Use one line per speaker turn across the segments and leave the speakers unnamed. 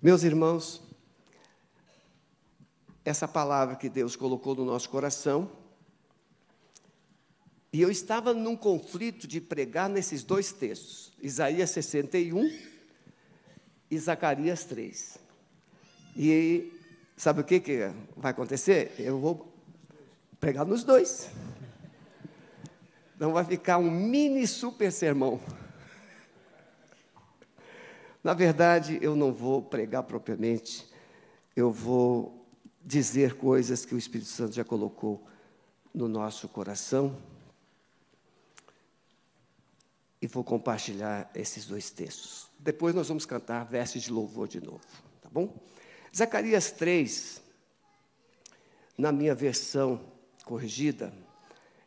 Meus irmãos, essa palavra que Deus colocou no nosso coração, e eu estava num conflito de pregar nesses dois textos, Isaías 61 e Zacarias 3. E sabe o que, que vai acontecer? Eu vou pregar nos dois. Então vai ficar um mini super sermão. Na verdade, eu não vou pregar propriamente, eu vou dizer coisas que o Espírito Santo já colocou no nosso coração e vou compartilhar esses dois textos. Depois nós vamos cantar versos de louvor de novo, tá bom? Zacarias 3, na minha versão corrigida,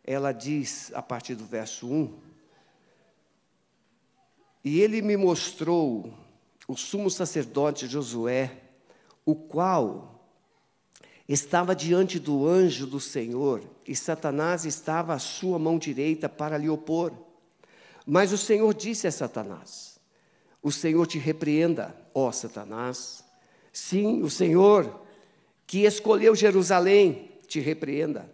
ela diz a partir do verso 1: E ele me mostrou o sumo sacerdote Josué, o qual estava diante do anjo do Senhor, e Satanás estava à sua mão direita para lhe opor. Mas o Senhor disse a Satanás: O Senhor te repreenda, ó Satanás. Sim, o Senhor que escolheu Jerusalém te repreenda.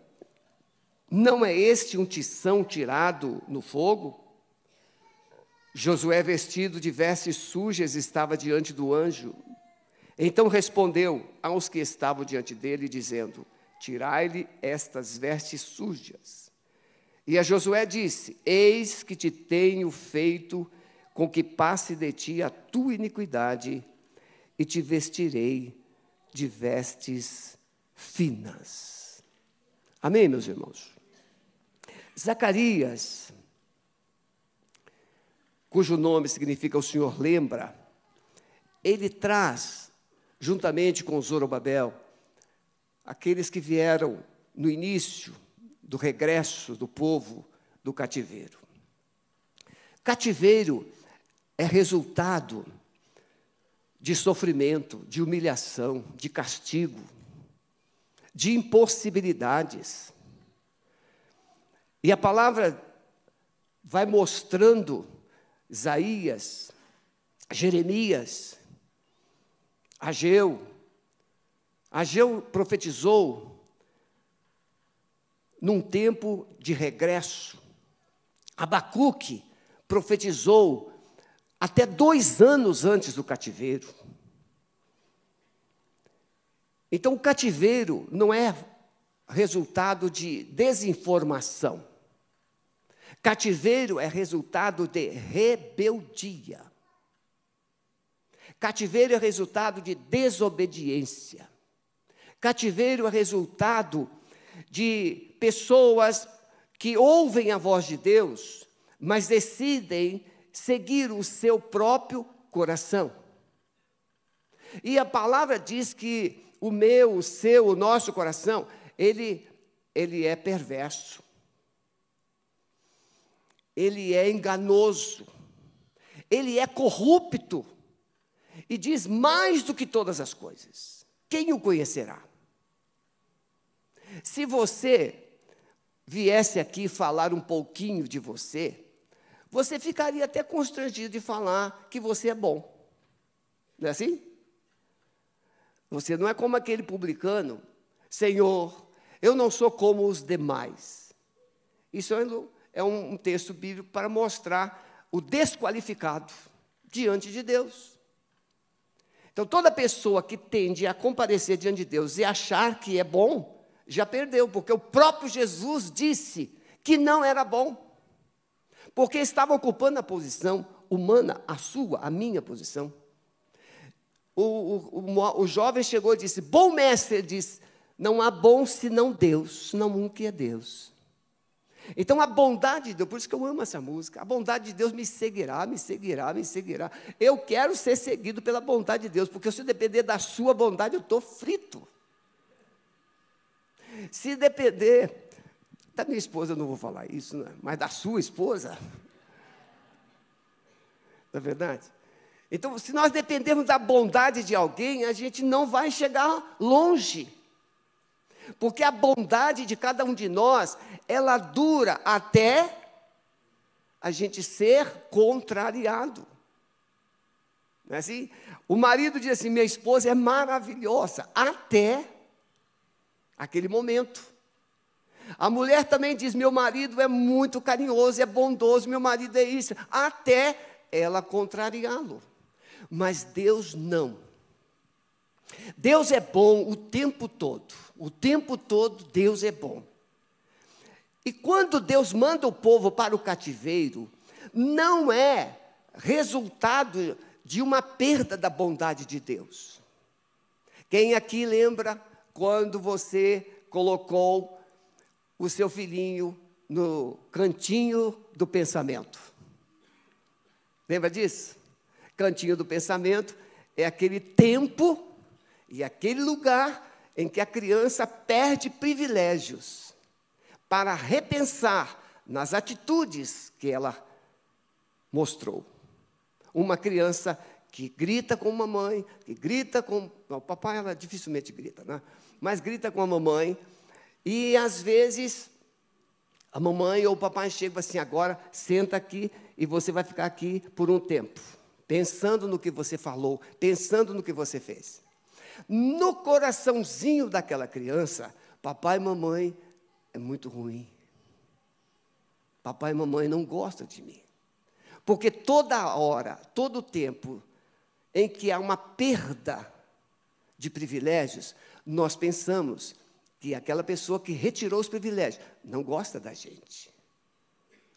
Não é este um tição tirado no fogo? Josué, vestido de vestes sujas, estava diante do anjo. Então respondeu aos que estavam diante dele, dizendo: Tirai-lhe estas vestes sujas. E a Josué disse: Eis que te tenho feito com que passe de ti a tua iniquidade, e te vestirei de vestes finas. Amém, meus irmãos? Zacarias, cujo nome significa o Senhor lembra, ele traz, juntamente com Zorobabel, aqueles que vieram no início do regresso do povo do cativeiro. Cativeiro é resultado de sofrimento, de humilhação, de castigo, de impossibilidades. E a palavra vai mostrando Isaías, Jeremias, Ageu. Ageu profetizou num tempo de regresso. Abacuque profetizou até dois anos antes do cativeiro. Então, o cativeiro não é resultado de desinformação. Cativeiro é resultado de rebeldia. Cativeiro é resultado de desobediência. Cativeiro é resultado de pessoas que ouvem a voz de Deus, mas decidem seguir o seu próprio coração. E a palavra diz que o meu, o seu, o nosso coração, ele, ele é perverso. Ele é enganoso. Ele é corrupto. E diz mais do que todas as coisas. Quem o conhecerá? Se você viesse aqui falar um pouquinho de você, você ficaria até constrangido de falar que você é bom. Não é assim? Você não é como aquele publicano, Senhor, eu não sou como os demais. Isso é um texto bíblico para mostrar o desqualificado diante de Deus. Então, toda pessoa que tende a comparecer diante de Deus e achar que é bom, já perdeu, porque o próprio Jesus disse que não era bom, porque estava ocupando a posição humana, a sua, a minha posição. O, o, o, o jovem chegou e disse: Bom mestre, ele disse, não há bom senão Deus, senão um que é Deus. Então a bondade de Deus, por isso que eu amo essa música, a bondade de Deus me seguirá, me seguirá, me seguirá. Eu quero ser seguido pela bondade de Deus, porque se eu depender da sua bondade, eu estou frito. Se depender da minha esposa, eu não vou falar isso, né? mas da sua esposa. Não é verdade? Então, se nós dependermos da bondade de alguém, a gente não vai chegar longe. Porque a bondade de cada um de nós, ela dura até a gente ser contrariado. Não é assim? O marido diz assim: minha esposa é maravilhosa, até aquele momento. A mulher também diz: meu marido é muito carinhoso, é bondoso, meu marido é isso, até ela contrariá-lo. Mas Deus não. Deus é bom o tempo todo, o tempo todo Deus é bom. E quando Deus manda o povo para o cativeiro, não é resultado de uma perda da bondade de Deus. Quem aqui lembra quando você colocou o seu filhinho no cantinho do pensamento? Lembra disso? Cantinho do pensamento é aquele tempo e aquele lugar em que a criança perde privilégios para repensar nas atitudes que ela mostrou. Uma criança que grita com a mamãe, que grita com. o papai ela dificilmente grita, né? Mas grita com a mamãe, e às vezes a mamãe ou o papai chegam assim: agora senta aqui e você vai ficar aqui por um tempo, pensando no que você falou, pensando no que você fez. No coraçãozinho daquela criança, papai e mamãe é muito ruim. Papai e mamãe não gostam de mim. Porque toda hora, todo tempo em que há uma perda de privilégios, nós pensamos que aquela pessoa que retirou os privilégios não gosta da gente.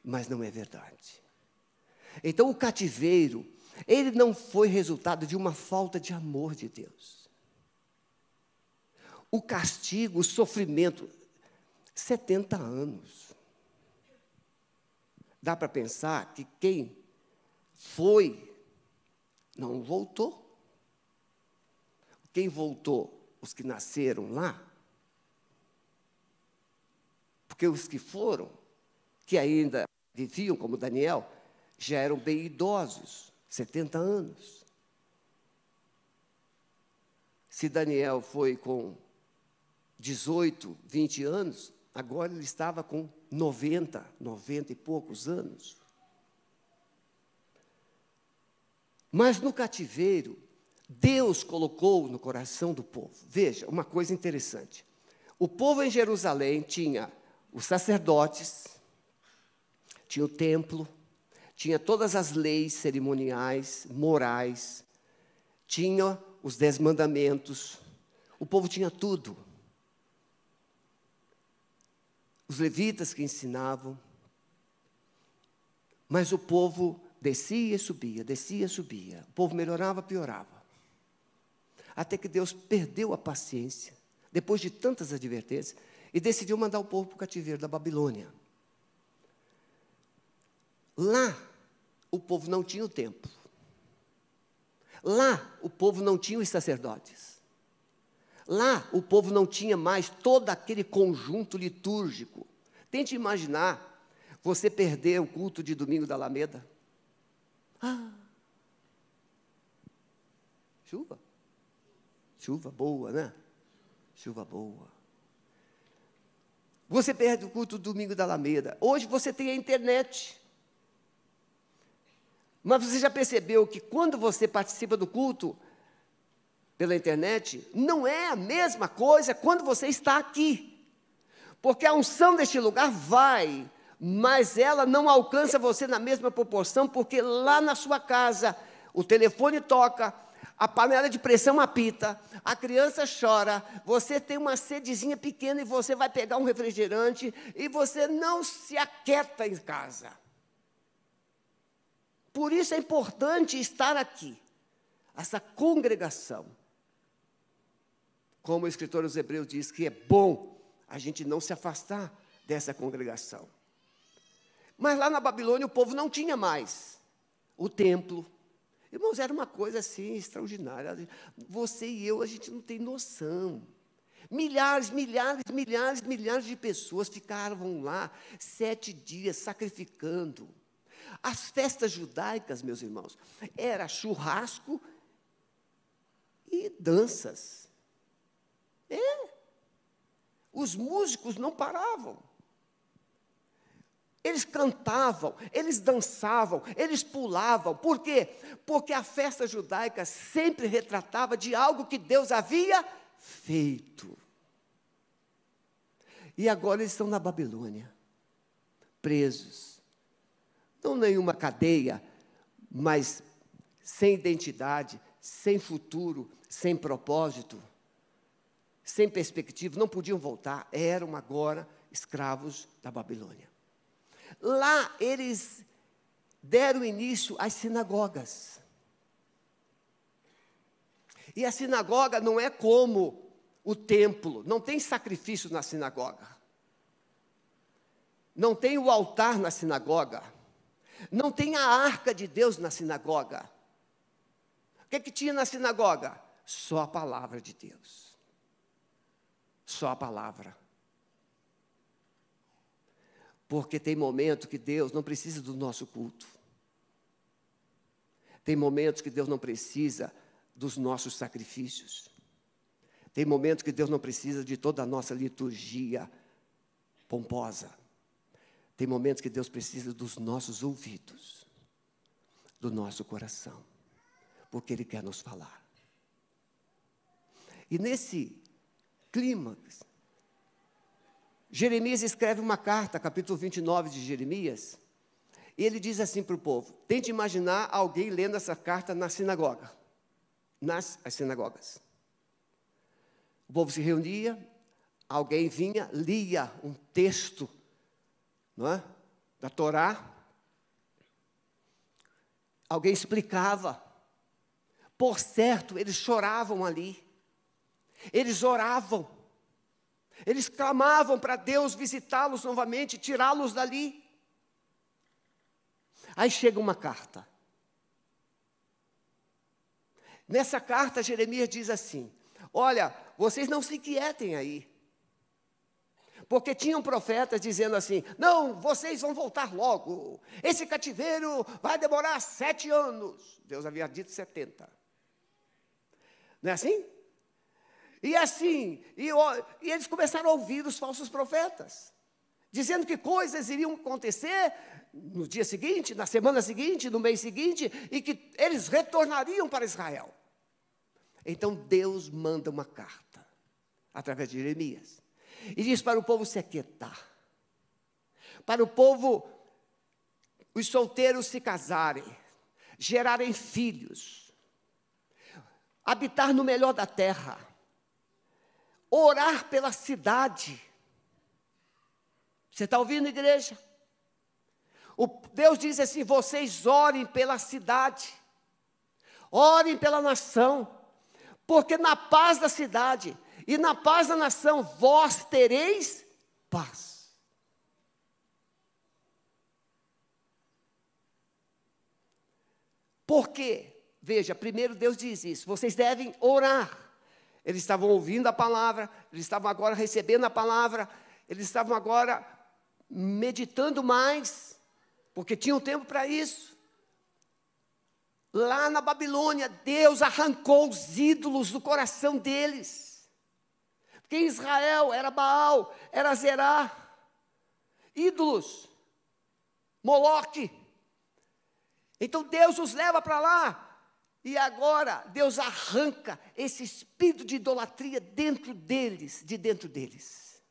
Mas não é verdade. Então o cativeiro, ele não foi resultado de uma falta de amor de Deus. O castigo, o sofrimento, 70 anos. Dá para pensar que quem foi não voltou. Quem voltou? Os que nasceram lá. Porque os que foram, que ainda viviam como Daniel, já eram bem idosos, 70 anos. Se Daniel foi com 18, 20 anos, Agora ele estava com 90, 90 e poucos anos. Mas no cativeiro, Deus colocou no coração do povo. Veja, uma coisa interessante. O povo em Jerusalém tinha os sacerdotes, tinha o templo, tinha todas as leis cerimoniais, morais, tinha os dez mandamentos. O povo tinha tudo os levitas que ensinavam. Mas o povo descia e subia, descia e subia. O povo melhorava, piorava. Até que Deus perdeu a paciência, depois de tantas advertências, e decidiu mandar o povo para o cativeiro da Babilônia. Lá, o povo não tinha o templo. Lá, o povo não tinha os sacerdotes. Lá o povo não tinha mais todo aquele conjunto litúrgico. Tente imaginar você perder o culto de domingo da Alameda. Ah, chuva. Chuva boa, né? Chuva boa. Você perde o culto do domingo da Alameda. Hoje você tem a internet. Mas você já percebeu que quando você participa do culto, pela internet, não é a mesma coisa quando você está aqui. Porque a unção deste lugar vai, mas ela não alcança você na mesma proporção, porque lá na sua casa o telefone toca, a panela de pressão apita, a criança chora, você tem uma sedezinha pequena e você vai pegar um refrigerante e você não se aquieta em casa. Por isso é importante estar aqui, essa congregação. Como o escritor dos Hebreus diz que é bom a gente não se afastar dessa congregação. Mas lá na Babilônia o povo não tinha mais o templo. Irmãos, era uma coisa assim extraordinária. Você e eu, a gente não tem noção. Milhares, milhares, milhares, milhares de pessoas ficaram lá sete dias sacrificando. As festas judaicas, meus irmãos, era churrasco e danças. É. Os músicos não paravam. Eles cantavam, eles dançavam, eles pulavam. Por quê? Porque a festa judaica sempre retratava de algo que Deus havia feito. E agora eles estão na Babilônia, presos. Não nenhuma cadeia, mas sem identidade, sem futuro, sem propósito, sem perspectiva, não podiam voltar, eram agora escravos da Babilônia. Lá eles deram início às sinagogas. E a sinagoga não é como o templo, não tem sacrifício na sinagoga. Não tem o altar na sinagoga. Não tem a arca de Deus na sinagoga. O que, é que tinha na sinagoga? Só a palavra de Deus. Só a palavra. Porque tem momento que Deus não precisa do nosso culto. Tem momentos que Deus não precisa dos nossos sacrifícios. Tem momentos que Deus não precisa de toda a nossa liturgia pomposa. Tem momentos que Deus precisa dos nossos ouvidos, do nosso coração, porque Ele quer nos falar. E nesse clímax, Jeremias escreve uma carta, capítulo 29 de Jeremias, e ele diz assim para o povo: tente imaginar alguém lendo essa carta na sinagoga, nas as sinagogas. O povo se reunia, alguém vinha, lia um texto não é? da Torá, alguém explicava. Por certo, eles choravam ali, eles oravam. Eles clamavam para Deus visitá-los novamente, tirá-los dali. Aí chega uma carta. Nessa carta, Jeremias diz assim: Olha, vocês não se inquietem aí. Porque tinham profetas dizendo assim: Não, vocês vão voltar logo. Esse cativeiro vai demorar sete anos. Deus havia dito setenta. Não é assim? E assim, e, e eles começaram a ouvir os falsos profetas, dizendo que coisas iriam acontecer no dia seguinte, na semana seguinte, no mês seguinte, e que eles retornariam para Israel. Então Deus manda uma carta, através de Jeremias, e diz para o povo se aquietar, para o povo, os solteiros se casarem, gerarem filhos, habitar no melhor da terra, orar pela cidade. Você está ouvindo, igreja? O Deus diz assim: vocês orem pela cidade, orem pela nação, porque na paz da cidade e na paz da nação vós tereis paz. Porque, veja, primeiro Deus diz isso: vocês devem orar. Eles estavam ouvindo a palavra, eles estavam agora recebendo a palavra, eles estavam agora meditando mais, porque tinham tempo para isso. Lá na Babilônia, Deus arrancou os ídolos do coração deles. Porque em Israel era Baal, era Zerá, ídolos, Moloque. Então Deus os leva para lá, e agora Deus arranca esse espírito de idolatria dentro deles, de dentro deles.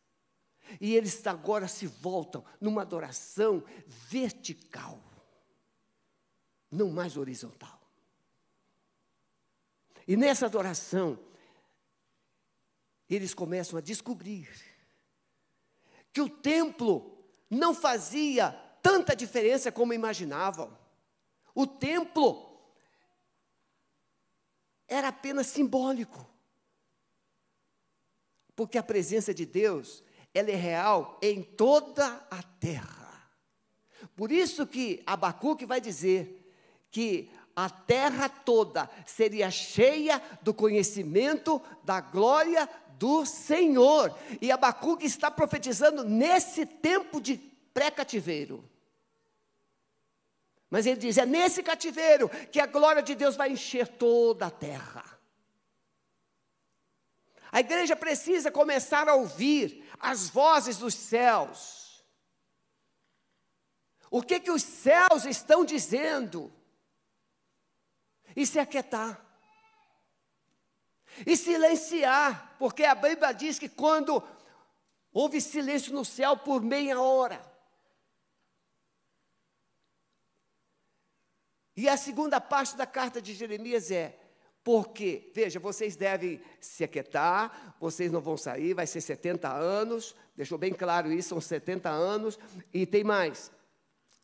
E eles agora se voltam numa adoração vertical, não mais horizontal. E nessa adoração, eles começam a descobrir que o templo não fazia tanta diferença como imaginavam. O templo era apenas simbólico. Porque a presença de Deus, ela é real em toda a terra. Por isso que Abacuque vai dizer que a terra toda seria cheia do conhecimento da glória do Senhor. E Abacuque está profetizando nesse tempo de pré-cativeiro. Mas ele diz: é nesse cativeiro que a glória de Deus vai encher toda a terra. A igreja precisa começar a ouvir as vozes dos céus. O que, que os céus estão dizendo? E se aquietar. E silenciar, porque a Bíblia diz que quando houve silêncio no céu por meia hora, E a segunda parte da carta de Jeremias é: porque, veja, vocês devem se aquietar, vocês não vão sair, vai ser 70 anos, deixou bem claro isso, são 70 anos, e tem mais.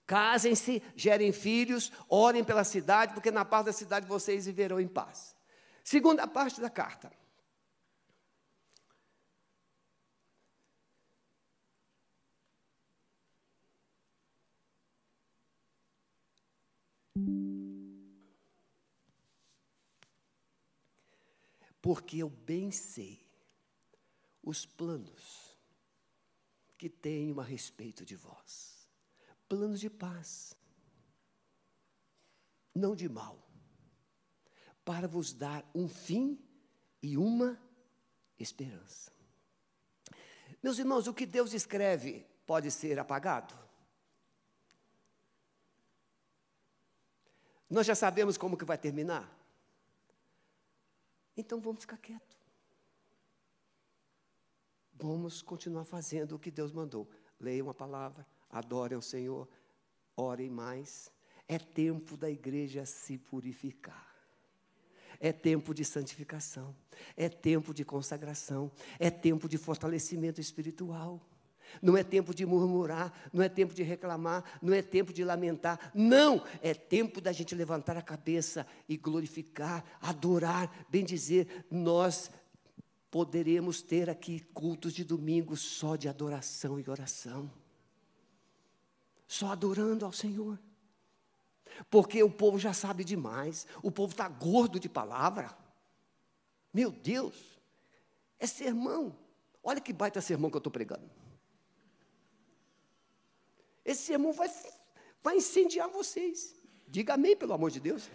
Casem-se, gerem filhos, orem pela cidade, porque na paz da cidade vocês viverão em paz. Segunda parte da carta. Porque eu bem sei os planos que tenho a respeito de vós planos de paz, não de mal, para vos dar um fim e uma esperança. Meus irmãos, o que Deus escreve pode ser apagado? Nós já sabemos como que vai terminar? Então vamos ficar quietos. Vamos continuar fazendo o que Deus mandou. Leiam a palavra, adorem ao Senhor, orem mais. É tempo da igreja se purificar. É tempo de santificação, é tempo de consagração, é tempo de fortalecimento espiritual. Não é tempo de murmurar, não é tempo de reclamar, não é tempo de lamentar. Não, é tempo da gente levantar a cabeça e glorificar, adorar, bem dizer, nós poderemos ter aqui cultos de domingo só de adoração e oração. Só adorando ao Senhor. Porque o povo já sabe demais, o povo está gordo de palavra. Meu Deus, é sermão. Olha que baita sermão que eu estou pregando. Esse sermão vai, vai incendiar vocês. Diga amém, pelo amor de Deus.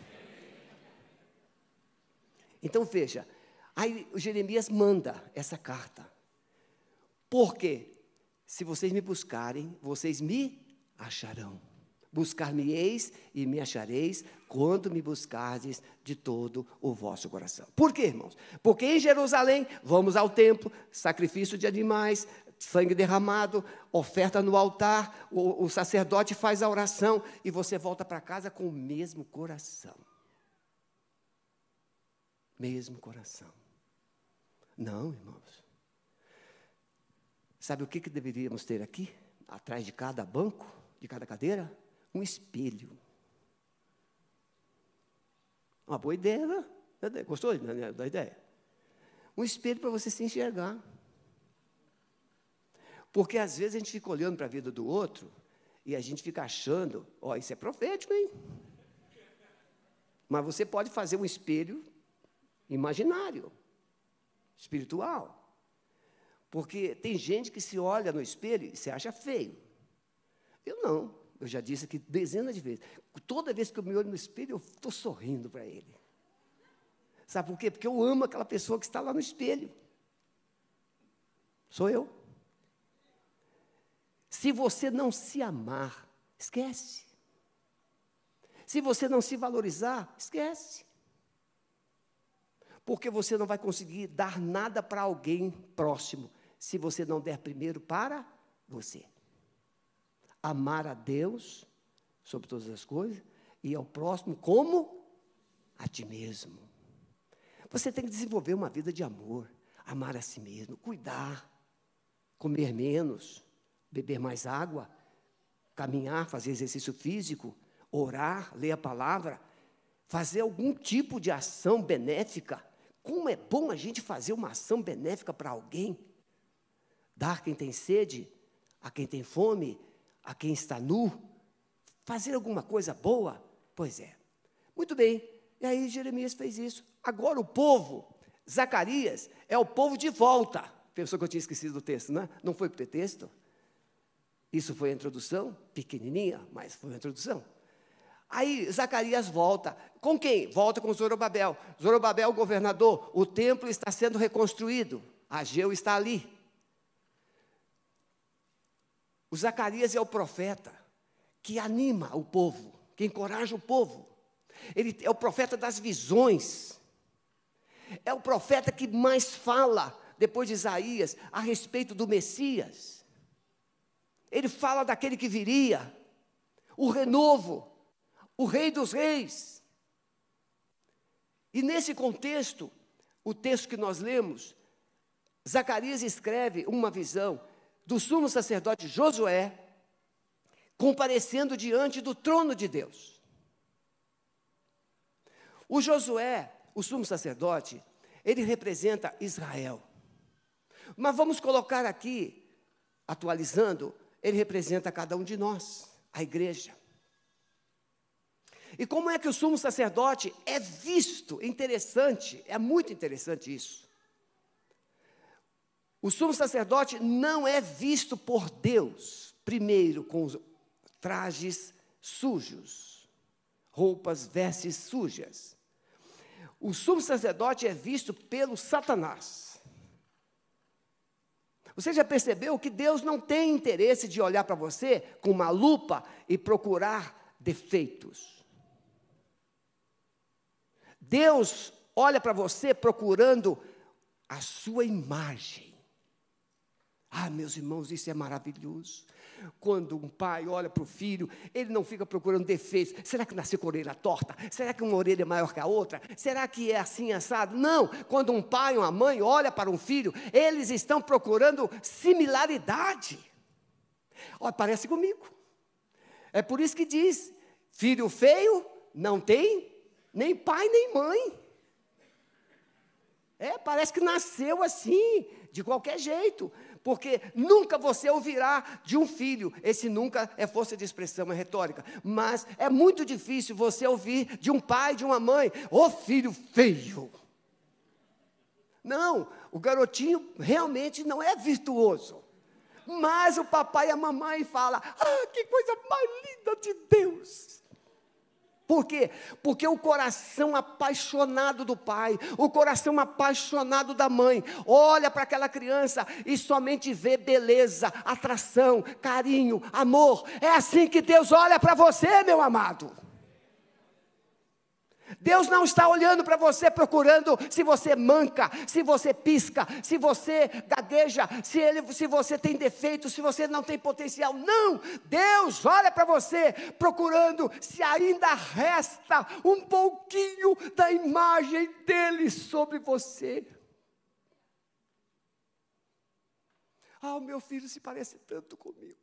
Então veja, aí Jeremias manda essa carta. Porque se vocês me buscarem, vocês me acharão. Buscar-me-eis e me achareis quando me buscardes de todo o vosso coração. Por quê, irmãos? Porque em Jerusalém vamos ao templo, sacrifício de animais, sangue derramado, oferta no altar, o, o sacerdote faz a oração e você volta para casa com o mesmo coração. Mesmo coração. Não, irmãos. Sabe o que, que deveríamos ter aqui? Atrás de cada banco, de cada cadeira? Um espelho. Uma boa ideia, né? Gostou da ideia? Um espelho para você se enxergar. Porque às vezes a gente fica olhando para a vida do outro e a gente fica achando, ó, oh, isso é profético, hein? Mas você pode fazer um espelho imaginário, espiritual. Porque tem gente que se olha no espelho e se acha feio. Eu não. Eu já disse aqui dezenas de vezes. Toda vez que eu me olho no espelho, eu estou sorrindo para ele. Sabe por quê? Porque eu amo aquela pessoa que está lá no espelho. Sou eu. Se você não se amar, esquece. Se você não se valorizar, esquece. Porque você não vai conseguir dar nada para alguém próximo se você não der primeiro para você. Amar a Deus sobre todas as coisas e ao próximo como a ti mesmo. Você tem que desenvolver uma vida de amor, amar a si mesmo, cuidar, comer menos beber mais água, caminhar, fazer exercício físico, orar, ler a palavra, fazer algum tipo de ação benéfica. Como é bom a gente fazer uma ação benéfica para alguém. Dar quem tem sede, a quem tem fome, a quem está nu. Fazer alguma coisa boa? Pois é. Muito bem. E aí Jeremias fez isso. Agora o povo, Zacarias, é o povo de volta. Pensou que eu tinha esquecido do texto, não é? Não foi para texto? Isso foi a introdução, pequenininha, mas foi a introdução. Aí Zacarias volta. Com quem? Volta com Zorobabel. Zorobabel, governador, o templo está sendo reconstruído. Ageu está ali. O Zacarias é o profeta que anima o povo, que encoraja o povo. Ele é o profeta das visões. É o profeta que mais fala, depois de Isaías, a respeito do Messias. Ele fala daquele que viria, o renovo, o Rei dos Reis. E nesse contexto, o texto que nós lemos, Zacarias escreve uma visão do sumo sacerdote Josué, comparecendo diante do trono de Deus. O Josué, o sumo sacerdote, ele representa Israel. Mas vamos colocar aqui, atualizando, ele representa cada um de nós, a igreja. E como é que o sumo sacerdote é visto? Interessante, é muito interessante isso. O sumo sacerdote não é visto por Deus, primeiro, com trajes sujos, roupas, vestes sujas. O sumo sacerdote é visto pelo Satanás. Você já percebeu que Deus não tem interesse de olhar para você com uma lupa e procurar defeitos? Deus olha para você procurando a sua imagem. Ah, meus irmãos, isso é maravilhoso. Quando um pai olha para o filho, ele não fica procurando defeitos. Será que nasceu com a orelha torta? Será que uma orelha é maior que a outra? Será que é assim assado? Não. Quando um pai ou uma mãe olha para um filho, eles estão procurando similaridade. Olha, parece comigo. É por isso que diz: filho feio não tem nem pai nem mãe. É, parece que nasceu assim, de qualquer jeito porque nunca você ouvirá de um filho. Esse nunca é força de expressão, é retórica. Mas é muito difícil você ouvir de um pai, de uma mãe, ô filho feio. Não, o garotinho realmente não é virtuoso. Mas o papai e a mamãe falam: ah, que coisa mais linda de Deus. Por quê? Porque o coração apaixonado do pai, o coração apaixonado da mãe, olha para aquela criança e somente vê beleza, atração, carinho, amor. É assim que Deus olha para você, meu amado. Deus não está olhando para você procurando se você manca, se você pisca, se você gagueja, se, ele, se você tem defeito, se você não tem potencial. Não! Deus olha para você procurando se ainda resta um pouquinho da imagem dele sobre você. Ah, o meu filho se parece tanto comigo.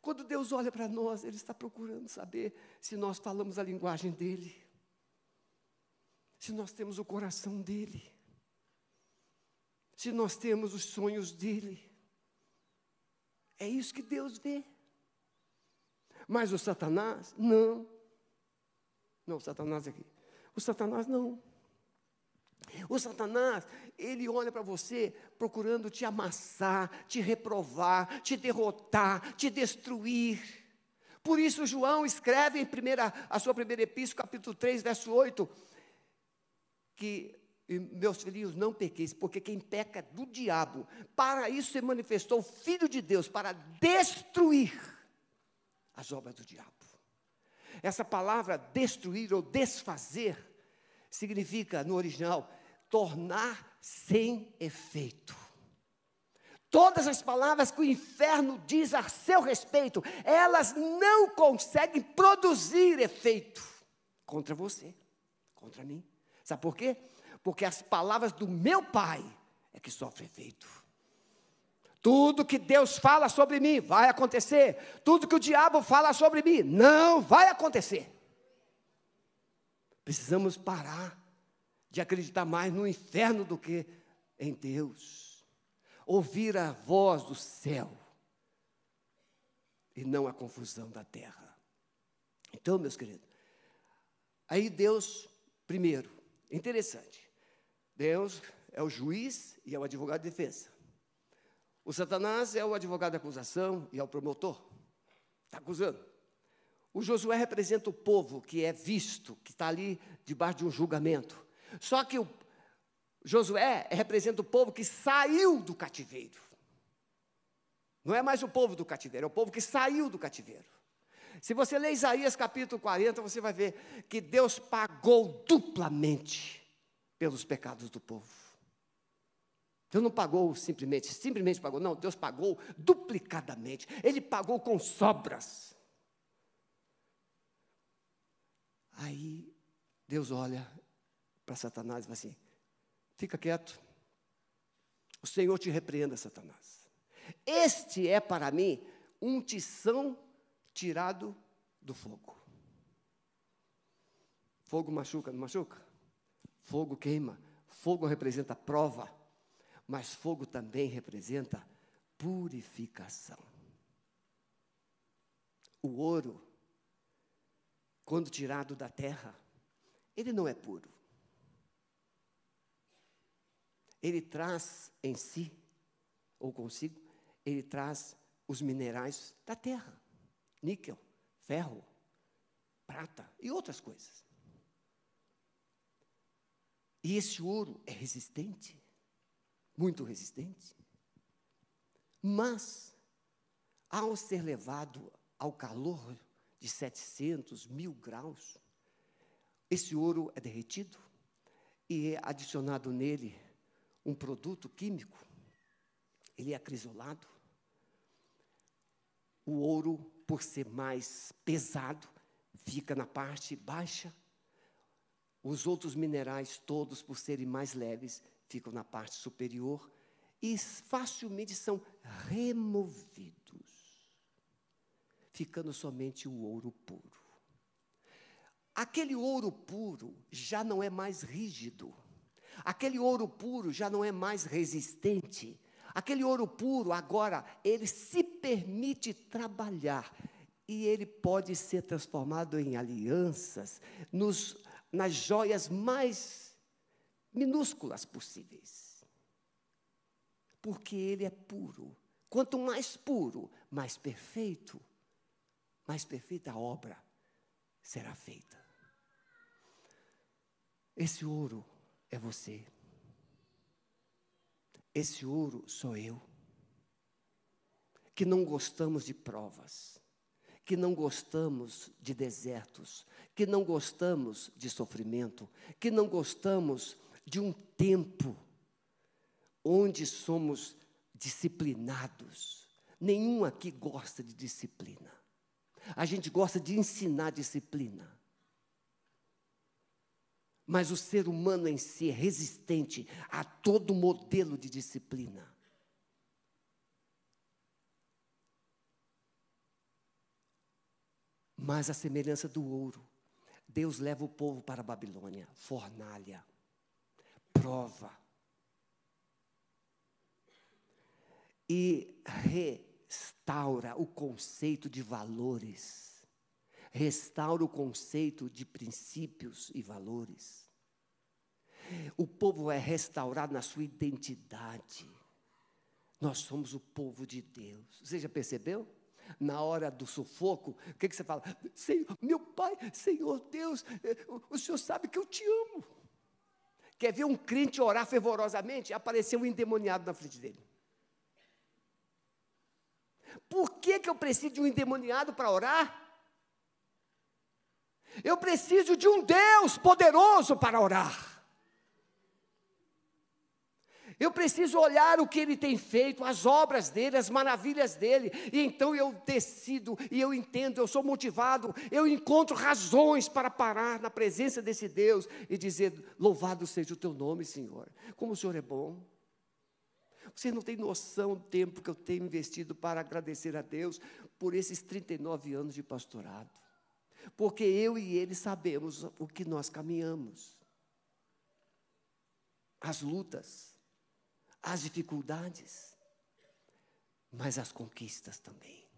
Quando Deus olha para nós, Ele está procurando saber se nós falamos a linguagem dEle, se nós temos o coração dEle, se nós temos os sonhos dEle. É isso que Deus vê. Mas o Satanás, não. Não, o Satanás aqui. O Satanás não. O Satanás, ele olha para você procurando te amassar, te reprovar, te derrotar, te destruir. Por isso, João escreve em primeira, a sua primeira epístola, capítulo 3, verso 8, que meus filhinhos, não pequeis, porque quem peca é do diabo. Para isso se manifestou o Filho de Deus, para destruir as obras do diabo. Essa palavra destruir ou desfazer significa, no original, tornar sem efeito. Todas as palavras que o inferno diz a seu respeito, elas não conseguem produzir efeito contra você, contra mim. Sabe por quê? Porque as palavras do meu pai é que sofrem efeito. Tudo que Deus fala sobre mim vai acontecer. Tudo que o diabo fala sobre mim não vai acontecer. Precisamos parar de acreditar mais no inferno do que em Deus. Ouvir a voz do céu e não a confusão da terra. Então, meus queridos, aí Deus, primeiro, interessante, Deus é o juiz e é o advogado de defesa. O Satanás é o advogado de acusação e é o promotor. Está acusando. O Josué representa o povo que é visto, que está ali debaixo de um julgamento. Só que o Josué representa o povo que saiu do cativeiro. Não é mais o povo do cativeiro, é o povo que saiu do cativeiro. Se você ler Isaías capítulo 40, você vai ver que Deus pagou duplamente pelos pecados do povo. Deus não pagou simplesmente, simplesmente pagou, não, Deus pagou duplicadamente. Ele pagou com sobras. Aí Deus olha para Satanás e fala assim: fica quieto, o Senhor te repreenda, Satanás. Este é para mim um tição tirado do fogo. Fogo machuca, não machuca? Fogo queima. Fogo representa prova, mas fogo também representa purificação. O ouro, quando tirado da terra, ele não é puro. Ele traz em si, ou consigo, ele traz os minerais da terra: níquel, ferro, prata e outras coisas. E esse ouro é resistente, muito resistente. Mas, ao ser levado ao calor de 700 mil graus, esse ouro é derretido e é adicionado nele um produto químico, ele é acrisolado. O ouro, por ser mais pesado, fica na parte baixa. Os outros minerais, todos, por serem mais leves, ficam na parte superior e facilmente são removidos, ficando somente o ouro puro. Aquele ouro puro já não é mais rígido Aquele ouro puro já não é mais resistente. Aquele ouro puro, agora, ele se permite trabalhar. E ele pode ser transformado em alianças, nos, nas joias mais minúsculas possíveis. Porque ele é puro. Quanto mais puro, mais perfeito, mais perfeita a obra será feita. Esse ouro é você. Esse ouro sou eu. Que não gostamos de provas, que não gostamos de desertos, que não gostamos de sofrimento, que não gostamos de um tempo onde somos disciplinados. Nenhum aqui gosta de disciplina. A gente gosta de ensinar disciplina. Mas o ser humano em si é resistente a todo modelo de disciplina. Mas a semelhança do ouro, Deus leva o povo para a Babilônia, fornalha, prova. E restaura o conceito de valores restaura o conceito de princípios e valores. O povo é restaurado na sua identidade. Nós somos o povo de Deus. Você já percebeu? Na hora do sufoco, o que, que você fala? Senhor, meu Pai, Senhor Deus, eh, o Senhor sabe que eu te amo. Quer ver um crente orar fervorosamente? Apareceu um endemoniado na frente dele. Por que, que eu preciso de um endemoniado para orar? Eu preciso de um Deus poderoso para orar. Eu preciso olhar o que ele tem feito, as obras dele, as maravilhas dele, e então eu decido e eu entendo, eu sou motivado, eu encontro razões para parar na presença desse Deus e dizer: Louvado seja o teu nome, Senhor. Como o Senhor é bom. Você não tem noção do tempo que eu tenho investido para agradecer a Deus por esses 39 anos de pastorado porque eu e ele sabemos o que nós caminhamos. As lutas, as dificuldades, mas as conquistas também.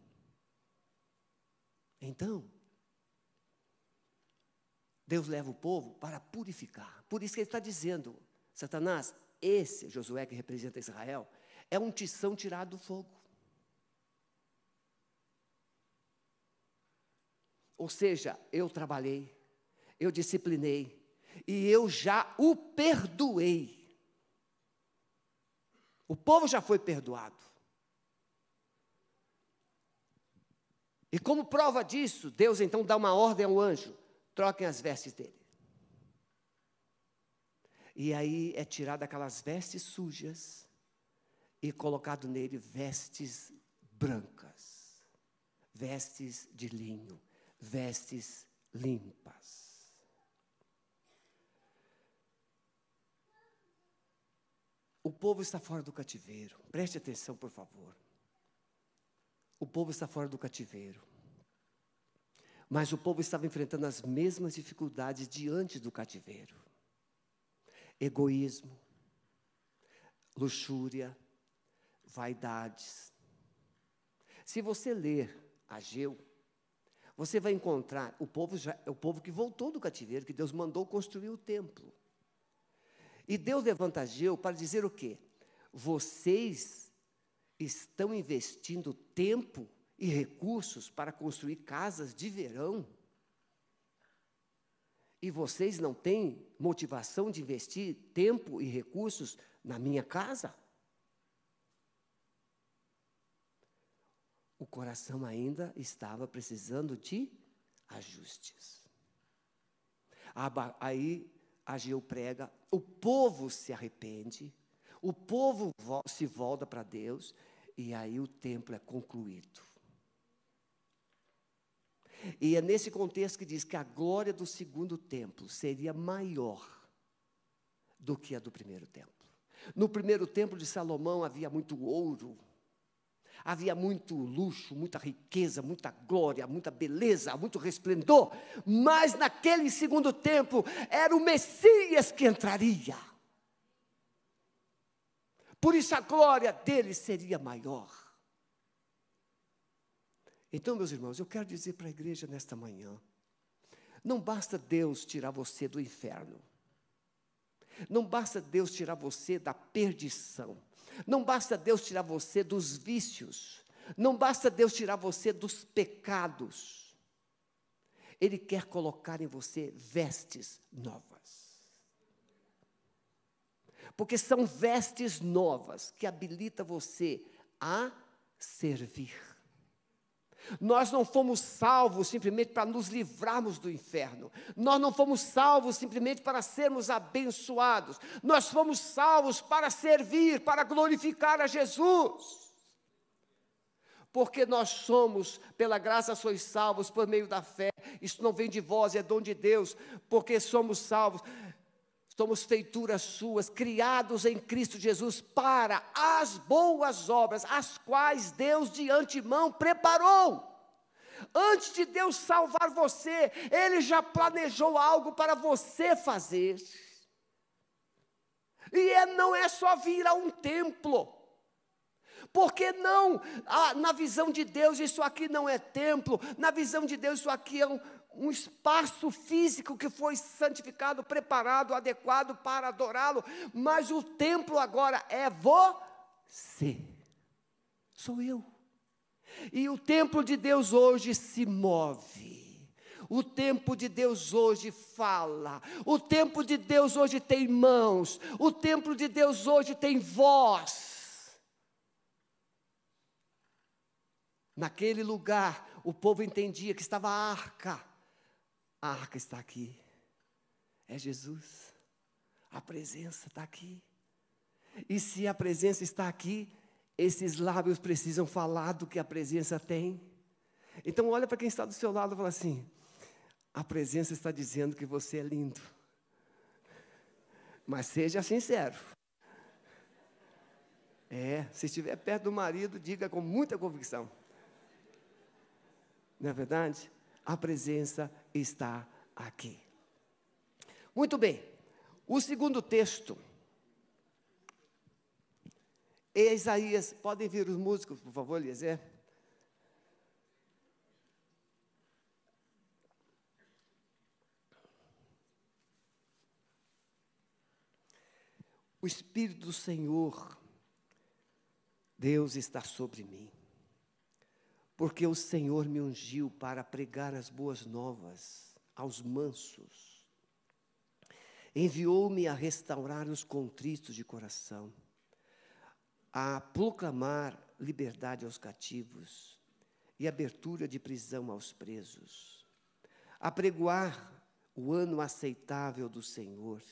Então, Deus leva o povo para purificar. Por isso que ele está dizendo, Satanás, esse Josué que representa Israel, é um tição tirado do fogo. Ou seja, eu trabalhei, eu disciplinei, e eu já o perdoei. O povo já foi perdoado. E como prova disso, Deus então dá uma ordem ao anjo: troquem as vestes dele. E aí é tirada aquelas vestes sujas e colocado nele vestes brancas, vestes de linho, vestes limpas. O povo está fora do cativeiro. Preste atenção, por favor. O povo está fora do cativeiro. Mas o povo estava enfrentando as mesmas dificuldades diante do cativeiro: egoísmo, luxúria, vaidades. Se você ler Ageu, você vai encontrar o povo, já, o povo que voltou do cativeiro, que Deus mandou construir o templo. E Deus levanta Ageu para dizer o quê? Vocês estão investindo tempo e recursos para construir casas de verão. E vocês não têm motivação de investir tempo e recursos na minha casa? O coração ainda estava precisando de ajustes. Aí Ageu prega, o povo se arrepende, o povo se volta para Deus, e aí o templo é concluído. E é nesse contexto que diz que a glória do segundo templo seria maior do que a do primeiro templo. No primeiro templo de Salomão havia muito ouro, Havia muito luxo, muita riqueza, muita glória, muita beleza, muito resplendor, mas naquele segundo tempo era o Messias que entraria. Por isso a glória dele seria maior. Então, meus irmãos, eu quero dizer para a igreja nesta manhã: não basta Deus tirar você do inferno, não basta Deus tirar você da perdição, não basta Deus tirar você dos vícios, não basta Deus tirar você dos pecados. Ele quer colocar em você vestes novas. Porque são vestes novas que habilitam você a servir. Nós não fomos salvos simplesmente para nos livrarmos do inferno. Nós não fomos salvos simplesmente para sermos abençoados. Nós fomos salvos para servir, para glorificar a Jesus. Porque nós somos, pela graça sois salvos por meio da fé. Isso não vem de vós, é dom de Deus, porque somos salvos somos feituras suas, criados em Cristo Jesus para as boas obras, as quais Deus de antemão preparou. Antes de Deus salvar você, Ele já planejou algo para você fazer. E é, não é só vir a um templo. Porque não, ah, na visão de Deus, isso aqui não é templo, na visão de Deus, isso aqui é um, um espaço físico que foi santificado, preparado, adequado para adorá-lo, mas o templo agora é você, sou eu. E o templo de Deus hoje se move. O tempo de Deus hoje fala. O tempo de Deus hoje tem mãos. O templo de Deus hoje tem voz. Naquele lugar, o povo entendia que estava a arca a arca está aqui. É Jesus. A presença está aqui. E se a presença está aqui, esses lábios precisam falar do que a presença tem. Então olha para quem está do seu lado e fala assim: a presença está dizendo que você é lindo. Mas seja sincero. É, se estiver perto do marido, diga com muita convicção. Não é verdade? a presença está aqui. Muito bem, o segundo texto é Isaías. Podem vir os músicos, por favor, Eliezer? O Espírito do Senhor, Deus está sobre mim porque o Senhor me ungiu para pregar as boas novas aos mansos. Enviou-me a restaurar os contritos de coração, a proclamar liberdade aos cativos e abertura de prisão aos presos, apregoar o ano aceitável do Senhor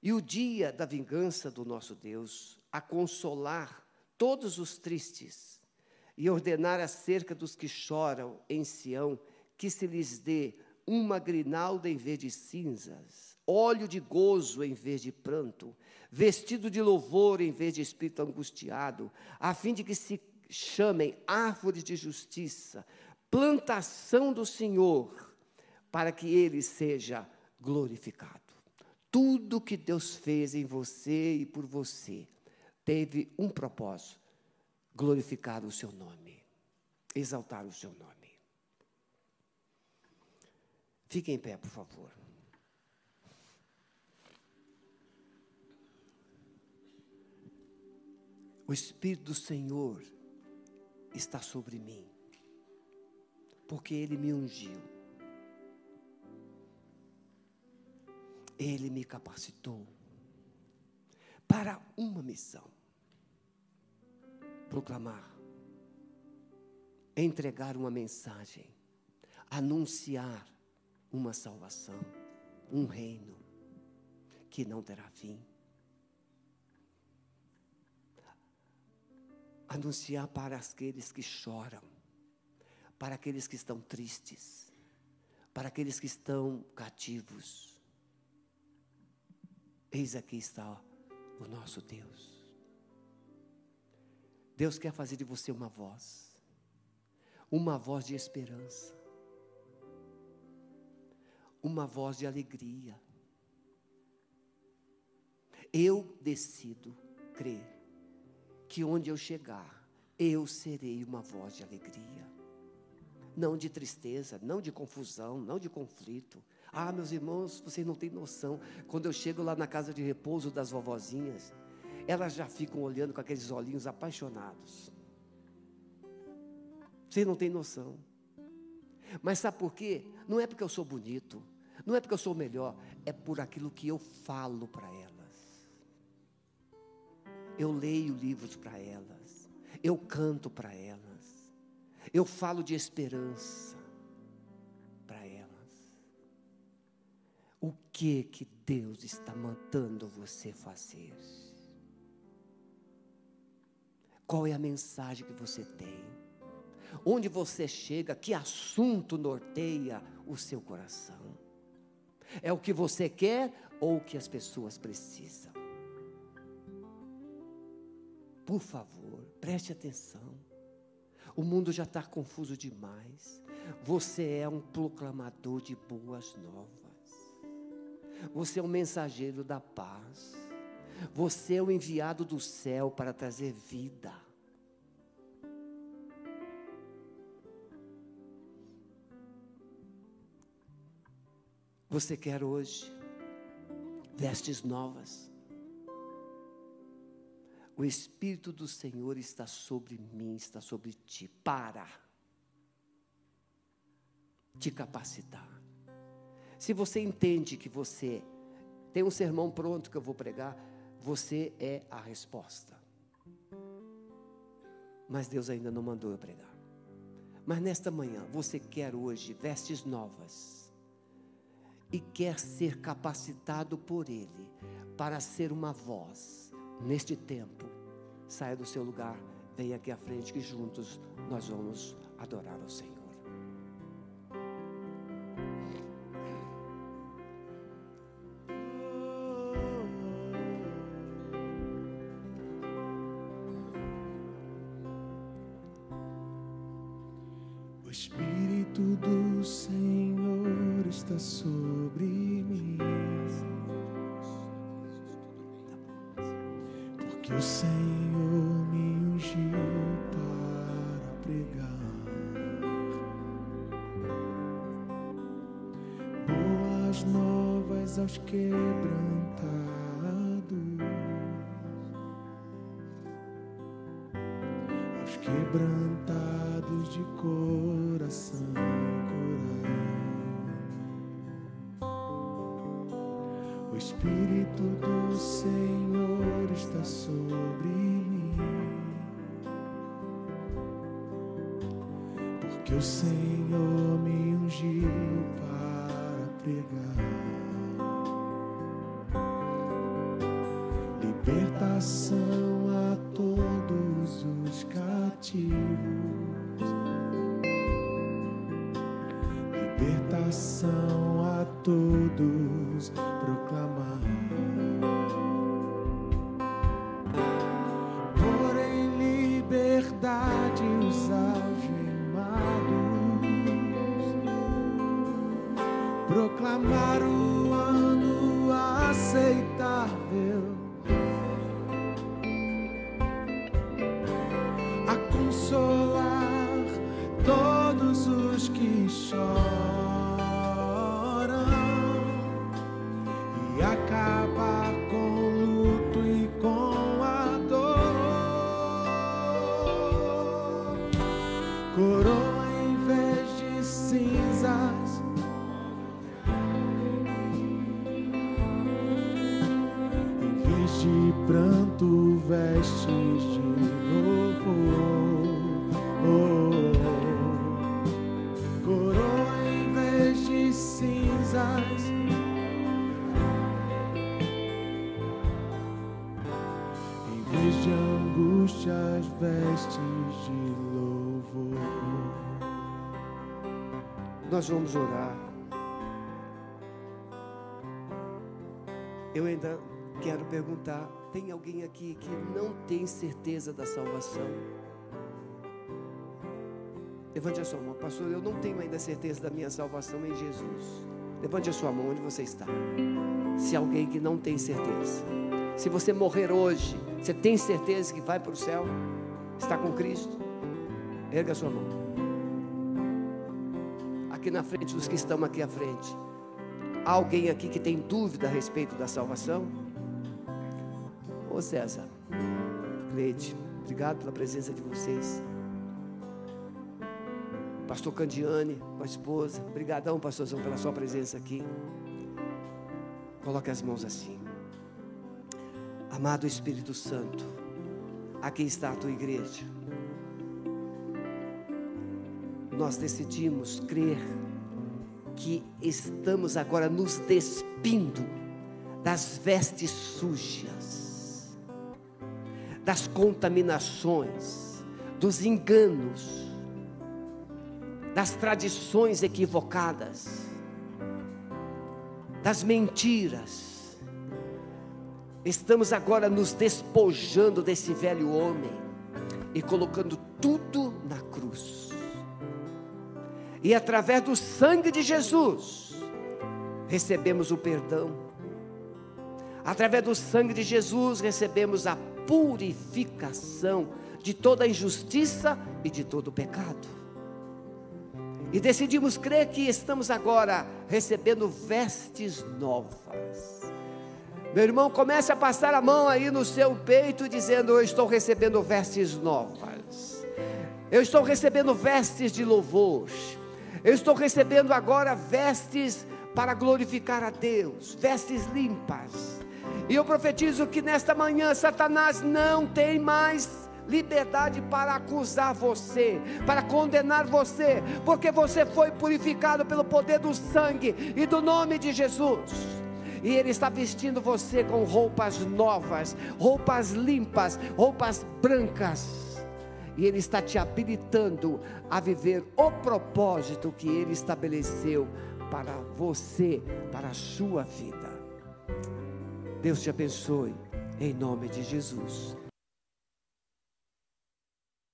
e o dia da vingança do nosso Deus, a consolar todos os tristes e ordenar acerca dos que choram em Sião que se lhes dê uma grinalda em vez de cinzas, óleo de gozo em vez de pranto, vestido de louvor em vez de espírito angustiado, a fim de que se chamem árvores de justiça, plantação do Senhor, para que ele seja glorificado. Tudo que Deus fez em você e por você teve um propósito: glorificar o seu nome, exaltar o seu nome. Fique em pé, por favor. O Espírito do Senhor está sobre mim, porque Ele me ungiu, Ele me capacitou para uma missão: proclamar, entregar uma mensagem, anunciar uma salvação, um reino que não terá fim. anunciar para aqueles que choram, para aqueles que estão tristes, para aqueles que estão cativos. Eis aqui está o nosso Deus. Deus quer fazer de você uma voz, uma voz de esperança, uma voz de alegria. Eu decido crer que onde eu chegar, eu serei uma voz de alegria. Não de tristeza, não de confusão, não de conflito. Ah, meus irmãos, vocês não têm noção. Quando eu chego lá na casa de repouso das vovozinhas, elas já ficam olhando com aqueles olhinhos apaixonados. Vocês não têm noção. Mas sabe por quê? Não é porque eu sou bonito, não é porque eu sou melhor, é por aquilo que eu falo para elas. Eu leio livros para elas. Eu canto para elas. Eu falo de esperança para elas. O que que Deus está mandando você fazer? Qual é a mensagem que você tem? Onde você chega, que assunto norteia o seu coração? É o que você quer ou o que as pessoas precisam? Por favor, preste atenção. O mundo já está confuso demais. Você é um proclamador de boas novas. Você é um mensageiro da paz. Você é o enviado do céu para trazer vida. Você quer hoje vestes novas. O Espírito do Senhor está sobre mim, está sobre ti, para te capacitar. Se você entende que você tem um sermão pronto que eu vou pregar, você é a resposta. Mas Deus ainda não mandou eu pregar. Mas nesta manhã, você quer hoje vestes novas e quer ser capacitado por Ele para ser uma voz neste tempo, saia do seu lugar, venha aqui à frente que juntos nós vamos adorar ao Senhor.
Libertação a todos os cativos. Libertação a todos proclamar. De louvor.
Nós vamos orar. Eu ainda quero perguntar: tem alguém aqui que não tem certeza da salvação? Levante a sua mão, pastor. Eu não tenho ainda certeza da minha salvação em Jesus. Levante a sua mão onde você está. Se alguém que não tem certeza, se você morrer hoje, você tem certeza que vai para o céu? Está com Cristo? Erga sua mão. Aqui na frente, dos que estão aqui à frente. Há alguém aqui que tem dúvida a respeito da salvação? Ô César, Cleide, obrigado pela presença de vocês. Pastor Candiane, com a esposa, obrigadão, pastorzão, pela sua presença aqui. Coloque as mãos assim. Amado Espírito Santo, aqui está a tua igreja. Nós decidimos crer que estamos agora nos despindo das vestes sujas, das contaminações, dos enganos, das tradições equivocadas, das mentiras. Estamos agora nos despojando desse velho homem e colocando tudo na cruz. E através do sangue de Jesus, recebemos o perdão. Através do sangue de Jesus, recebemos a purificação de toda injustiça e de todo pecado. E decidimos crer que estamos agora recebendo vestes novas. Meu irmão, comece a passar a mão aí no seu peito, dizendo: Eu estou recebendo vestes novas. Eu estou recebendo vestes de louvor. Eu estou recebendo agora vestes para glorificar a Deus, vestes limpas. E eu profetizo que nesta manhã Satanás não tem mais liberdade para acusar você, para condenar você, porque você foi purificado pelo poder do sangue e do nome de Jesus. E Ele está vestindo você com roupas novas, roupas limpas, roupas brancas. E Ele está te habilitando a viver o propósito que Ele estabeleceu para você, para a sua vida. Deus te abençoe, em nome de Jesus.